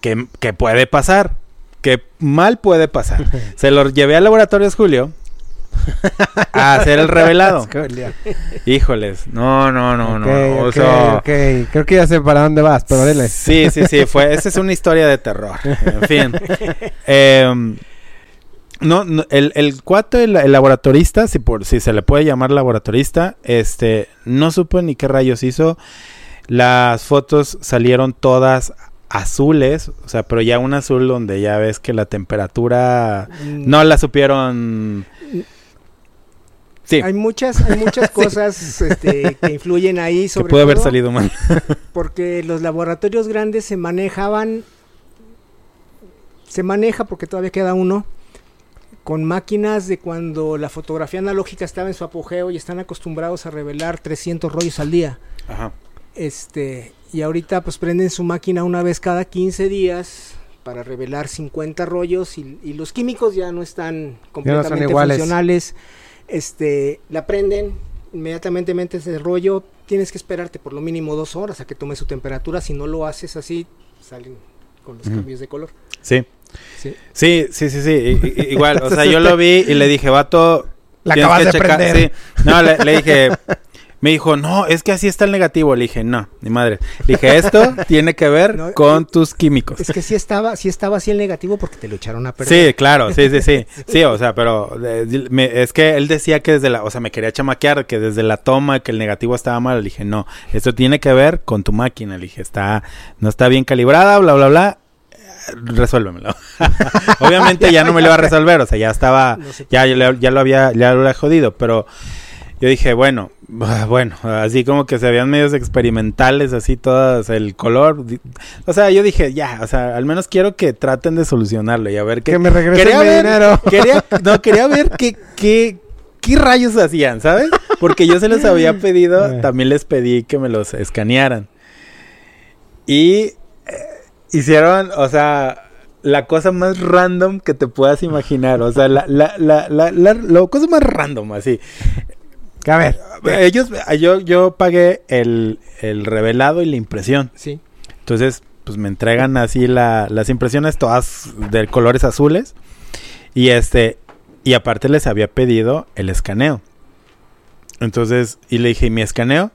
¿Qué, qué puede pasar? ¿Qué mal puede pasar? Se lo llevé al laboratorios Julio a hacer el revelado. Híjoles, no, no, no, no. O ok, sea, ok. Creo que ya sé para dónde vas, pero dile. Sí, sí, sí, fue. Esa es una historia de terror. En fin. Em, no, no, el, el cuate, el, el laboratorista, si por, si se le puede llamar laboratorista, este, no supo ni qué rayos hizo. Las fotos salieron todas azules, o sea, pero ya un azul donde ya ves que la temperatura Mm, no la supieron. Sí, Hay muchas, hay muchas cosas este, que influyen ahí que sobre pudo haber todo salido mal. porque los laboratorios grandes se manejaban se maneja porque todavía queda uno con máquinas de cuando la fotografía analógica estaba en su apogeo y están acostumbrados a revelar 300 rollos al día. Ajá. Este, y ahorita pues prenden su máquina una vez cada 15 días para revelar 50 rollos y, y los químicos ya no están completamente iguales. funcionales. Este, la prenden, inmediatamente metes el rollo, tienes que esperarte por lo mínimo dos horas a que tome su temperatura, si no lo haces así, salen con los cambios de color. Sí. Sí. Sí, sí, sí, sí. i- i- igual, o sea, yo lo vi y le dije, vato. La acabas que de checar- prender. sí. No, le, le dije, Me dijo, no, es que así está el negativo. Le dije, no, ni madre. Le dije, esto tiene que ver No, con tus químicos. Es que sí estaba, sí estaba así el negativo porque te lo echaron a perder. Sí, claro, sí, sí, sí. Sí, o sea, pero eh, me- es que él decía que desde la, o sea, me quería chamaquear, que desde la toma, que el negativo estaba mal. Le dije, no, esto tiene que ver con tu máquina. Le dije, está, no está bien calibrada, bla, bla, bla. Resuélvemelo. Obviamente ya no me lo iba a resolver, o sea, ya estaba, ya, ya lo había, ya lo había jodido, pero yo dije, bueno, bueno, así como que se habían medios experimentales, así todas, el color, o sea, yo dije, ya, o sea, al menos quiero que traten de solucionarlo y a ver qué. Que me regresen quería mi ver, dinero. Quería, no, quería ver qué, qué, qué rayos hacían, ¿sabes? Porque yo se los había pedido, Eh. también les pedí que me los escanearan. Y eh, hicieron, o sea, la cosa más random que te puedas imaginar. O sea, la, la, la, la, la, la cosa más random, así. A ver. Ellos, yo, yo pagué el, el revelado y la impresión. Sí. Entonces, pues me entregan así la, las impresiones todas de colores azules. Y este, y aparte les había pedido el escaneo. Entonces, y le dije, ¿y mi escaneo?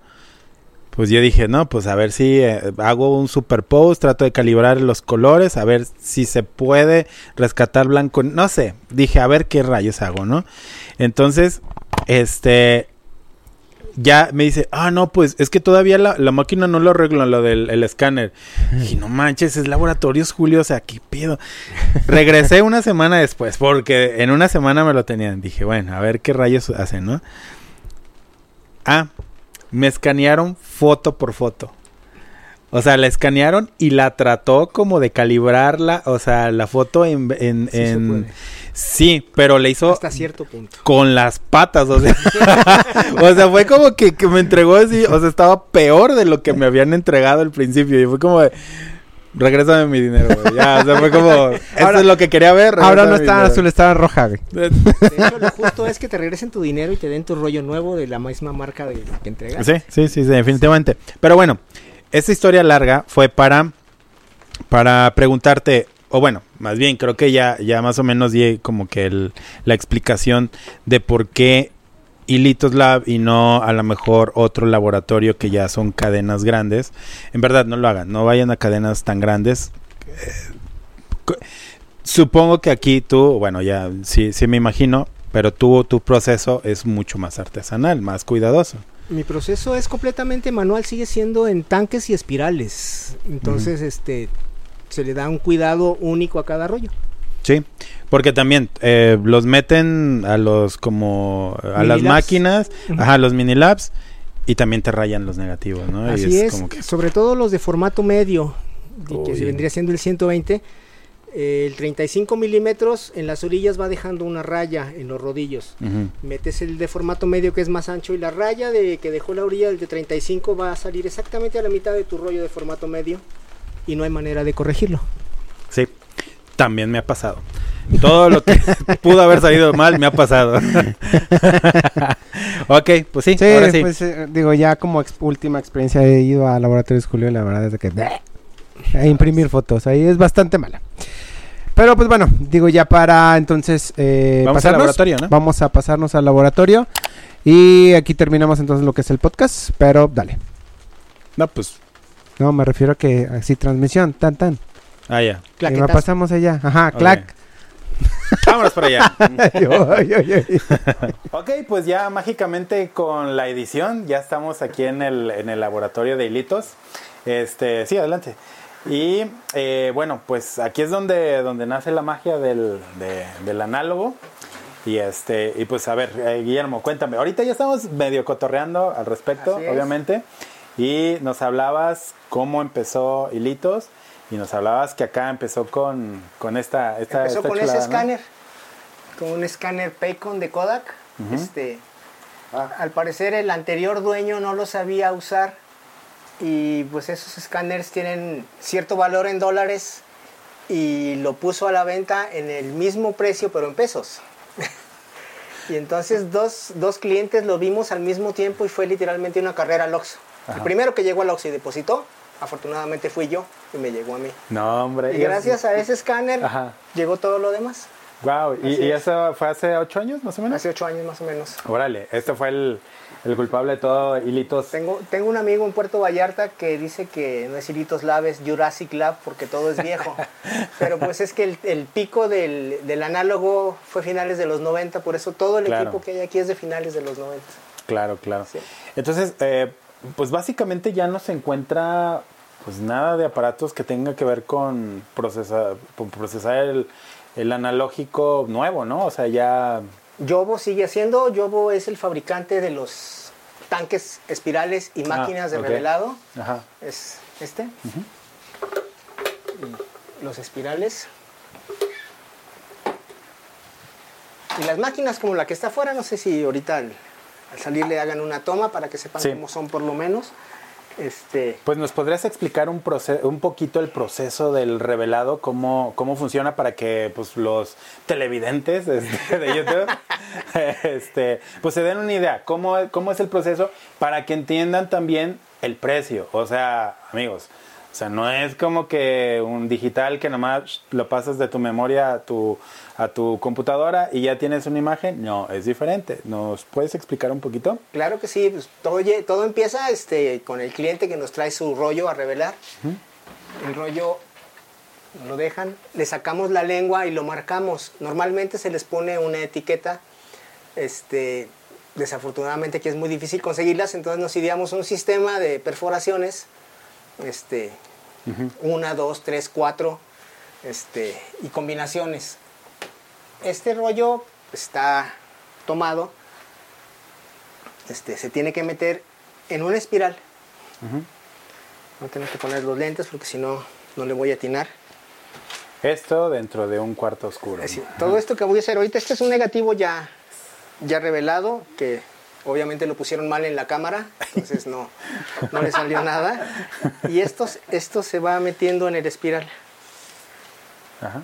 Pues yo dije, no, pues a ver si eh, hago un superpose, trato de calibrar los colores, a ver si se puede rescatar blanco, no sé, dije, a ver qué rayos hago, ¿no? Entonces, este, ya me dice, ah, no, pues es que todavía la, la máquina no lo arregla, lo del el escáner. Y no manches, es laboratorios Julio, o sea, qué pedo. Regresé una semana después, porque en una semana me lo tenían. Dije, bueno, a ver qué rayos hacen, ¿no? Ah, me escanearon foto por foto. O sea, la escanearon y la trató como de calibrarla, o sea, la foto en... en, Sí se en- puede. sí, pero le hizo Hasta cierto punto. con las patas, o sea, o sea, fue como que, que me entregó así, o sea, estaba peor de lo que me habían entregado al principio y fue como de, regrésame mi dinero, güey. ya, o sea, fue como, esto Ahora- es lo que quería ver. Ahora no estaba azul, estaba roja, güey. De hecho, lo justo es que te regresen tu dinero y te den tu rollo nuevo de la misma marca de que entregaste. Sí, sí, sí, sí, definitivamente. Pero bueno, esta historia larga fue para, para preguntarte, o bueno, más bien creo que ya, ya más o menos di como que el- la explicación de por qué Hilitos Lab y no a lo mejor otro laboratorio que ya son cadenas grandes. En verdad, no lo hagan, no vayan a cadenas tan grandes. Eh, supongo que aquí tú, bueno, ya sí, sí me imagino, pero tú, tu proceso es mucho más artesanal, más cuidadoso. Mi proceso es completamente manual, sigue siendo en tanques y espirales. Entonces, este se le da un cuidado único a cada rollo. Sí, porque también eh, los meten a los como a las máquinas, ajá, los mini labs y también te rayan los negativos, ¿no? Y Así es, como que sobre todo los de formato medio, que vendría siendo el 120. El 35 milímetros en las orillas va dejando una raya en los rodillos. Metes el de formato medio que es más ancho y la raya de que dejó la orilla del de 35 va a salir exactamente a la mitad de tu rollo de formato medio y no hay manera de corregirlo. Sí, también me ha pasado. Todo lo que pudo haber salido mal me ha pasado. ok, pues sí, Sí, ahora sí. pues eh, digo, ya como ex- última experiencia he ido a Laboratorios Julio y la verdad es que... a imprimir fotos, ahí es bastante mala. Pero pues bueno, digo ya para entonces eh, Vamos al laboratorio, ¿no? Vamos a pasarnos al laboratorio y aquí terminamos entonces lo que es el podcast, pero dale. No, pues, No, me refiero a que así transmisión, tan tan. ah, ya. Y la Claquetazo. pasamos allá. Ajá, clac. Vámonos para allá. Ok, pues ya mágicamente con la edición ya estamos aquí en el, en el laboratorio de hilitos. Este, sí, adelante. Y eh, bueno, pues aquí es donde, donde nace la magia del, de- del análogo. Y este, y pues a ver, eh, Guillermo, cuéntame. Ahorita ya estamos medio cotorreando al respecto, obviamente. Y nos hablabas cómo empezó hilitos. Y nos hablabas que acá empezó con, con esta, esta, Empezó esta con chulada, ese ¿no? escáner, con un escáner Paycon de Kodak. Este, al parecer el anterior dueño no lo sabía usar y pues esos escáneres tienen cierto valor en dólares y lo puso a la venta en el mismo precio pero en pesos. y entonces dos, dos clientes lo vimos al mismo tiempo y fue literalmente una carrera al Oxxo. El primero que llegó al Oxxo y depositó, afortunadamente fui yo y me llegó a mí. No, hombre. Y gracias a ese escáner Ajá. llegó todo lo demás. Wow, ¿y, y es. eso fue hace ocho años más o menos? Hace ocho años más o menos. Órale, este fue el, el culpable de todo, hilitos. Tengo, tengo un amigo en Puerto Vallarta que dice que no es Hilitos Lab, es Jurassic Lab porque todo es viejo. Pero pues es que el, el pico del, del análogo fue finales de los 90, por eso todo el Claro. equipo que hay aquí es de finales de los 90. Claro, claro. Sí. Entonces, eh, pues básicamente ya no se encuentra pues nada de aparatos que tenga que ver con procesar, con procesar el, el analógico nuevo, ¿no? O sea, ya... Yobo sigue haciendo, Yobo es el fabricante de los tanques espirales y máquinas de revelado. Ajá. Es este. Los espirales. Y las máquinas como la que está afuera, no sé si ahorita al, al salir le hagan una toma para que sepan Sí. cómo son por lo menos. Este, Pues nos podrías explicar un, proce- un poquito el proceso del revelado, cómo, cómo funciona para que pues, los televidentes este, de YouTube este, pues se den una idea, cómo, cómo es el proceso para que entiendan también el precio. O sea, amigos, o sea, no es como que un digital que nomás lo pasas de tu memoria a tu, a tu computadora y ya tienes una imagen. No, es diferente. ¿Nos puedes explicar un poquito? claro que sí, pues, todo, todo empieza este, con el cliente que nos trae su rollo a revelar. El rollo lo dejan, le sacamos la lengua y lo marcamos. Normalmente se les pone una etiqueta. Este, desafortunadamente aquí es muy difícil conseguirlas, entonces nos ideamos un sistema de perforaciones. Este, una, dos, tres, cuatro, este, y combinaciones. Este rollo está tomado, este, se tiene que meter en una espiral. No tengo que poner los lentes porque si no, no le voy a atinar. Esto dentro de un cuarto oscuro. Es decir, todo esto que voy a hacer ahorita, este es un negativo ya, ya revelado, que obviamente lo pusieron mal en la cámara, entonces no, no le salió nada. Y esto, esto se va metiendo en el espiral. Ajá.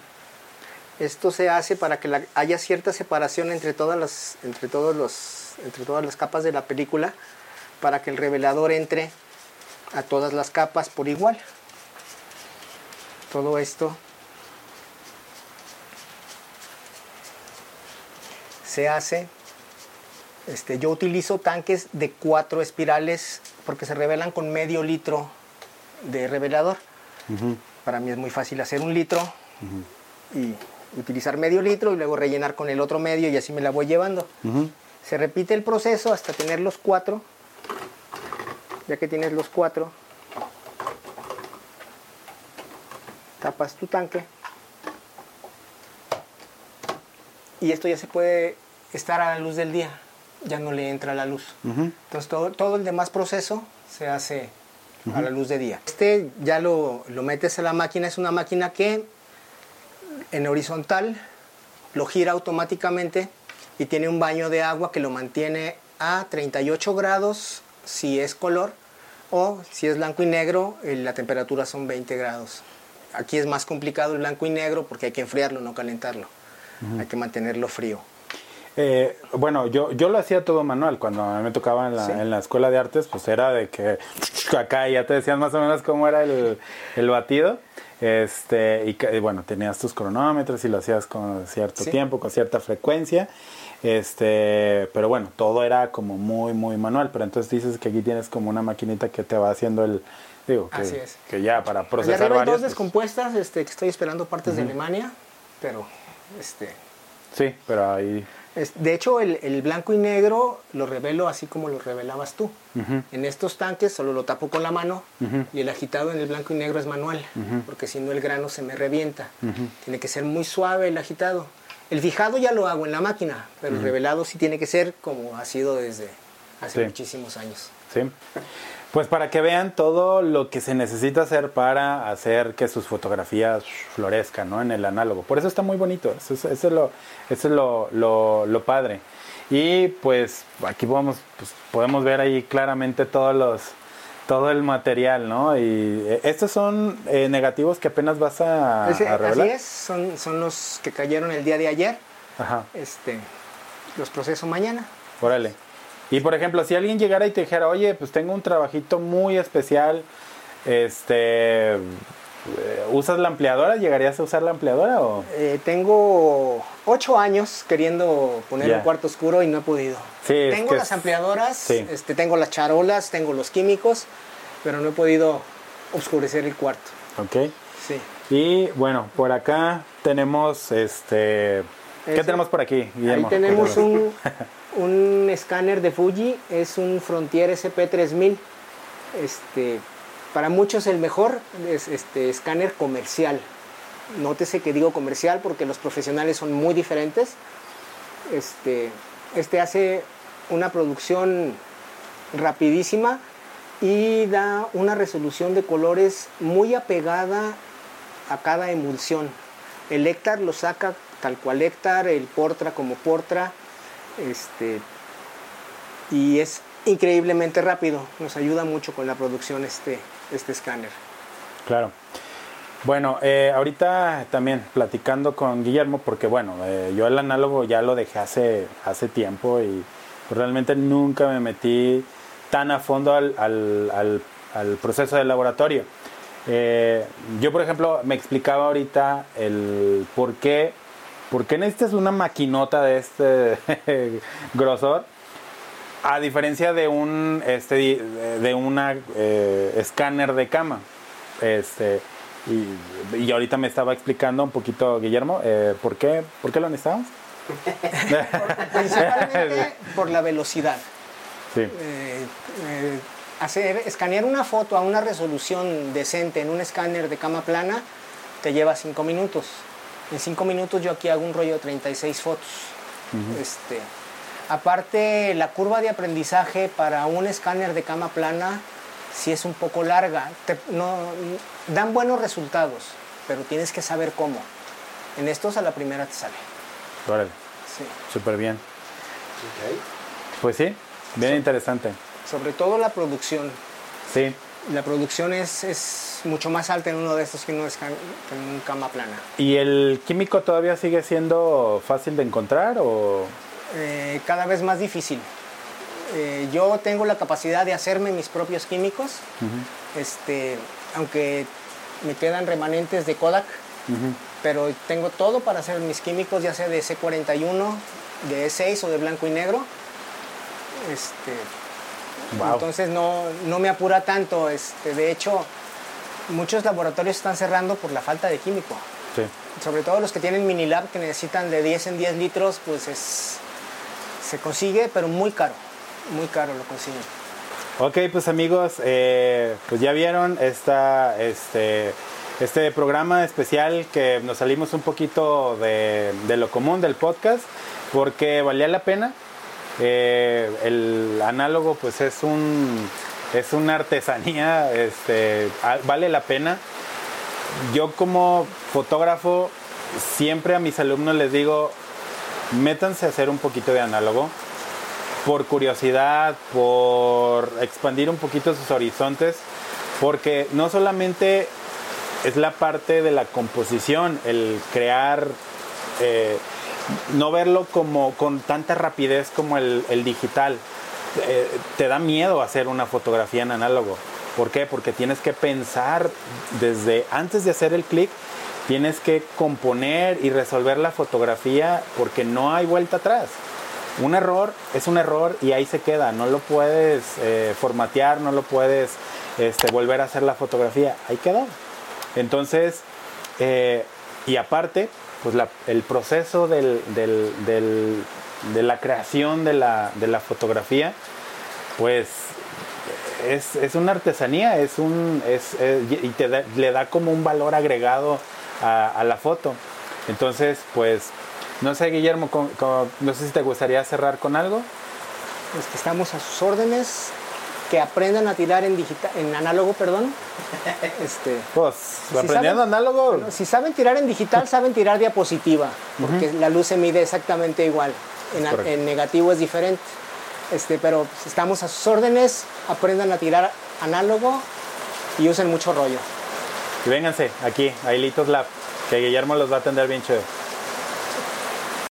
Esto se hace para que la- haya cierta separación entre todas las, entre todos los, entre todas las capas de la película, para que el revelador entre a todas las capas por igual. Todo esto se hace. Este, yo utilizo tanques de cuatro espirales porque se revelan con medio litro de revelador. Para mí es muy fácil hacer un litro y utilizar medio litro y luego rellenar con el otro medio y así me la voy llevando. Se repite el proceso hasta tener los cuatro. Ya que tienes los cuatro, tapas tu tanque. Y esto ya se puede estar a la luz del día. Ya no le entra la luz. Entonces todo, todo el demás proceso se hace a la luz de día. Este ya lo, lo metes a la máquina, es una máquina que en horizontal lo gira automáticamente y tiene un baño de agua que lo mantiene a 38 grados si es color o si es blanco y negro eh, la temperatura son 20 grados. Aquí es más complicado el blanco y negro porque hay que enfriarlo, no calentarlo. Hay que mantenerlo frío. Eh, bueno, yo, yo lo hacía todo manual. Cuando a mí me tocaba en la, Sí. en la escuela de artes, pues era de que acá ya te decían más o menos cómo era el, el batido. Este, y, y bueno, tenías tus cronómetros y lo hacías con cierto Sí. tiempo, con cierta frecuencia. Este, pero bueno, todo era como muy, muy manual. Pero entonces dices que aquí tienes como una maquinita que te va haciendo el. Digo, que, Así es. que ya para procesar hay varios. dos pues, descompuestas este, que estoy esperando partes de Alemania, pero este, sí, pero ahí. De hecho el, el blanco y negro lo revelo así como lo revelabas tú. En estos tanques solo lo tapo con la mano y el agitado en el blanco y negro es manual, porque si no el grano se me revienta. Tiene que ser muy suave el agitado. El fijado ya lo hago en la máquina, pero el revelado sí tiene que ser como ha sido desde hace Sí. muchísimos años. Sí. Pues para que vean todo lo que se necesita hacer para hacer que sus fotografías florezcan, ¿no? En el análogo. Por eso está muy bonito. Eso es, eso es lo, eso es lo, lo- lo padre. Y pues aquí podemos, pues, podemos ver ahí claramente todos los, todo el material, ¿no? Y eh, estos son eh, negativos que apenas vas a, a así revelar. es, son, son los que cayeron el día de ayer. Ajá. Este, los proceso mañana. Órale. Y por ejemplo, si alguien llegara y te dijera, oye, pues tengo un trabajito muy especial, este, eh, ¿usas la ampliadora? ¿Llegarías a usar la ampliadora o...? Eh, tengo ocho años queriendo poner un cuarto oscuro y no he podido. Sí, es tengo que las es- ampliadoras, sí. este, tengo las charolas, tengo los químicos, pero no he podido oscurecer el cuarto. Ok. Sí. Y bueno, por acá tenemos este... ¿Qué tenemos por aquí, Ahí Guillermo? tenemos Cuéntanos. un, un escáner de Fuji, es un Frontier SP3000. Este, para muchos el mejor es este escáner comercial. Nótese que digo comercial porque los profesionales son muy diferentes. Este, este hace una producción rapidísima y da una resolución de colores muy apegada a cada emulsión. El Hectar lo saca tal cual Hectar, el Portra como Portra, este, y es increíblemente rápido. Nos ayuda mucho con la producción este, este escáner. Claro. Bueno, eh, ahorita también platicando con Guillermo, porque bueno, eh, yo el análogo ya lo dejé hace, hace tiempo y realmente nunca me metí tan a fondo al, al- al- proceso de laboratorio. Eh, yo, por ejemplo, me explicaba ahorita el por qué, por qué necesitas una maquinota de este grosor a diferencia de un este de una eh, escáner de cama. Este y, y ahorita me estaba explicando un poquito Guillermo eh, por qué por qué lo necesitamos Principalmente por la velocidad. sí. Eh, eh, hacer, escanear una foto a una resolución decente en un escáner de cama plana te lleva 5 minutos. En 5 minutos yo aquí hago un rollo de 36 fotos. este, aparte, la curva de aprendizaje para un escáner de cama plana sí es un poco larga. Te- no, dan buenos resultados, pero tienes que saber cómo. En estos a la primera te sale. órale Sí. súper bien pues sí bien interesante Sobre todo la producción. sí La producción es, es mucho más alta en uno de estos que un esca- que en un cama plana. y el químico todavía sigue siendo fácil de encontrar o Eh, cada vez más difícil. Eh, yo tengo la capacidad de hacerme mis propios químicos, este, aunque me quedan remanentes de Kodak, pero tengo todo para hacer mis químicos, ya sea de C41, de E6 o de blanco y negro. Este, Wow. Entonces no, no me apura tanto. Este, de hecho, muchos laboratorios están cerrando por la falta de químico. sí Sobre todo los que tienen mini lab que necesitan de 10 en 10 litros, pues es, se consigue, pero muy caro. Muy caro lo consiguen. Ok, pues amigos, eh, pues ya vieron esta, este, este programa especial que nos salimos un poquito de, de lo común del podcast porque valía la pena. Eh, el análogo pues es un es una artesanía, este, a- vale la pena. Yo como fotógrafo siempre a mis alumnos les digo, métanse a hacer un poquito de análogo por curiosidad, por expandir un poquito sus horizontes, porque no solamente es la parte de la composición, el crear, eh, no verlo como con tanta rapidez como el, digital. Eh, te da miedo hacer una fotografía en análogo. ¿Por qué? Porque tienes que pensar desde antes de hacer el clic, tienes que componer y resolver la fotografía porque no hay vuelta atrás. Un error es un error y ahí se queda. No lo puedes eh, formatear, no lo puedes este, volver a hacer la fotografía. Ahí quedó. Entonces, eh, y aparte, pues la- el proceso del- del- de la creación de la, de la fotografía, pues es, es una artesanía, es un, es, y te da- le da como un valor agregado a, la foto. Entonces, pues, no sé, Guillermo, no sé si te gustaría cerrar con algo. Este, estamos a sus órdenes. Que aprendan a tirar en, digital, en análogo, perdón. Este, Pues, Si aprendiendo saben- análogo, si saben tirar en digital, saben tirar diapositiva, porque la luz se mide exactamente igual. En, negativo es diferente. Este, pero estamos a sus órdenes, aprendan a tirar análogo y usen mucho rollo. y vénganse aquí, a Hilitos Lab, que Guillermo los va a atender bien chévere.